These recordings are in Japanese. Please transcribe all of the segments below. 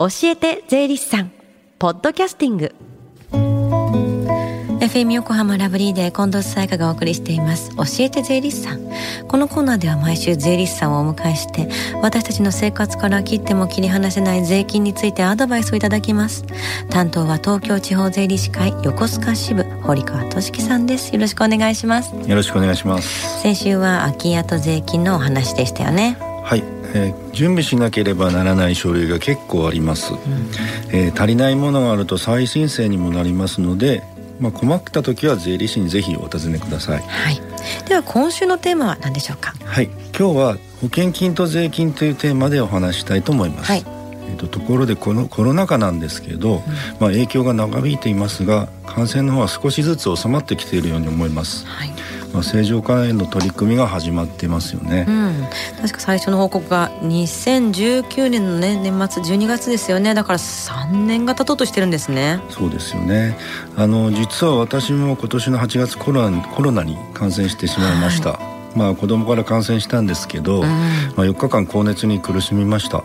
教えて税理士さんポッドキャスティング。FM 横浜ラブリーで近藤沙耶香がお送りしています。教えて税理士さん。このコーナーでは毎週税理士さんをお迎えして私たちの生活から切っても切り離せない税金についてアドバイスをいただきます。担当は東京地方税理士会横須賀支部堀川俊樹さんです。よろしくお願いします。よろしくお願いします。先週は空き家と税金のお話でしたよね。はいえー、準備しなければならない書類が結構あります、うん、えー、足りないものがあると再申請にもなりますのでまあ、困った時は税理士にぜひお尋ねください、はい、では今週のテーマは何でしょうか？はい。今日は保険金と税金というテーマでお話したいと思います、はい。えーと、ところでこのコロナ禍なんですけど、うん、まあ、影響が長引いていますが感染の方は少しずつ収まってきているように思います、はいまあ、正常化への取り組みが始まってますよね、うん、確か最初の報告が2019年の、ね、年末12月ですよね。だから3年が経とうとしてるんですね。そうですよね。あの実は私も今年の8月コロナコロナに感染してしまいました、はい、まあ子供から感染したんですけど、うん、まあ、4日間高熱に苦しみました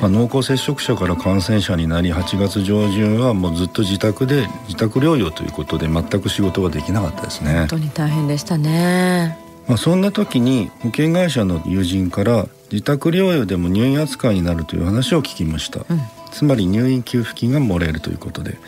まあ、濃厚接触者から感染者になり8月上旬はもうずっと自宅で自宅療養ということで全く仕事ができなかったですね。本当に大変でしたね。まあ、そんな時に保険会社の友人から自宅療養でも入院扱いになるという話を聞きました、うん、つまり入院給付金がもらえるということで、はい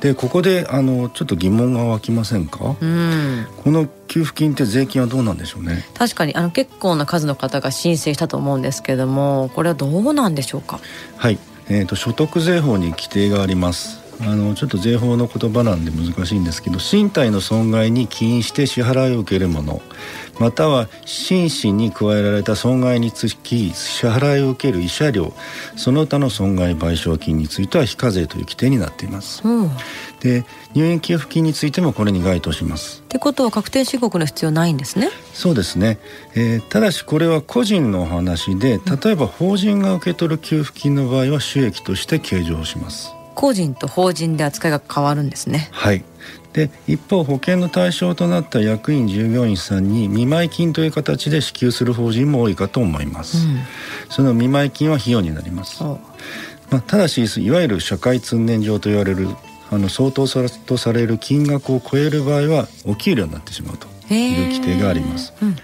でここであのちょっと疑問が湧きませんか、うん、この給付金って税金はどうなんでしょうね？確かにあの結構な数の方が申請したと思うんですけれどもこれはどうなんでしょうか？はい、えーと、所得税法に規定がありますあのちょっと税法の言葉なんで難しいんですけど身体の損害に起因して支払いを受けるものまたは心身に加えられた損害につき支払いを受ける慰謝料その他の損害賠償金については非課税という規定になっています、うん、で入院給付金についてもこれに該当します。ってことは確定申告の必要ないんですね。そうですね、えー、ただしこれは個人の話で例えば法人が受け取る給付金の場合は収益として計上します個人と法人で扱いが変わるんですね。はい。で一方保険の対象となった役員従業員さんに見舞金という形で支給する法人も多いかと思います、うん、その見舞金は費用になります。まあ、ただしいわゆる社会通念上と言われるあの相当とされる金額を超える場合はお給料になってしまうという規定があります。うんうん、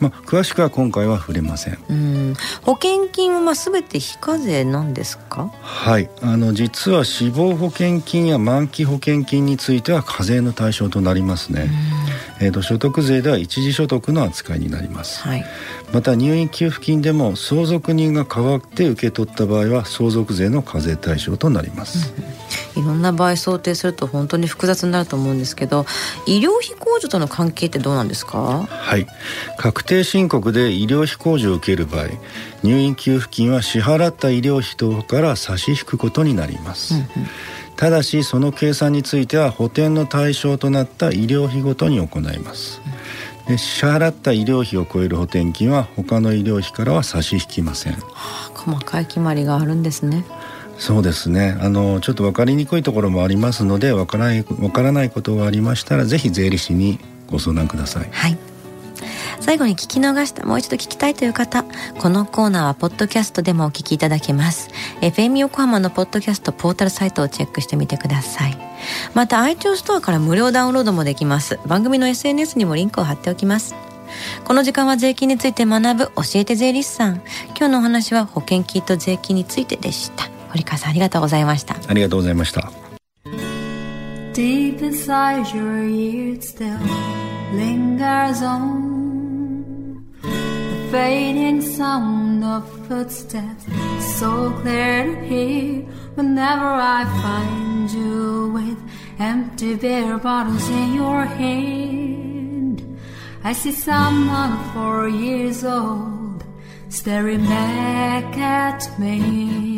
まあ詳しくは今回は触れません。うん保険金はまあすべて非課税なんですか？はい、あの実は死亡保険金や満期保険金については課税の対象となりますね。えっ、ー、と所得税では一時所得の扱いになります。はい。また入院給付金でも相続人が代わって受け取った場合は相続税の課税対象となります。うんいろんな場合想定すると本当に複雑になると思うんですけど医療費控除との関係ってどうなんですか？はい。確定申告で医療費控除を受ける場合入院給付金は支払った医療費等から差し引くことになります、うんうん。ただしその計算については補填の対象となった医療費ごとに行います、で支払った医療費を超える補填金は他の医療費からは差し引きません、はあ、細かい決まりがあるんですねそうですね。あのちょっと分かりにくいところもありますので分からない分からないことがありましたらぜひ税理士にご相談ください。はい。最後に聞き逃したもう一度聞きたいという方このコーナーはポッドキャストでもお聞きいただけます。FM 横浜のポッドキャストポータルサイトをチェックしてみてください。また iTunes ストアから無料ダウンロードもできます。番組の SNS にもリンクを貼っておきます。この時間は税金について学ぶ教えて税理士さん。今日のお話は保険金と税金についてでした。堀川さんありがとうございましたありがとうございました Deep inside your ears still lingers on the fading sound of footsteps so clear to hear whenever I find you with empty beer bottles in your hand I see someone four years old staring back at me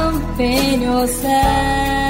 campegno céu.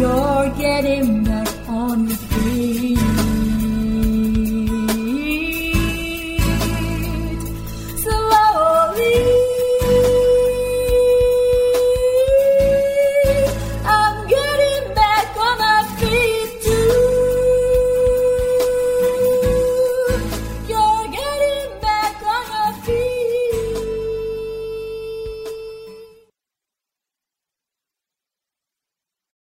You're getting back on your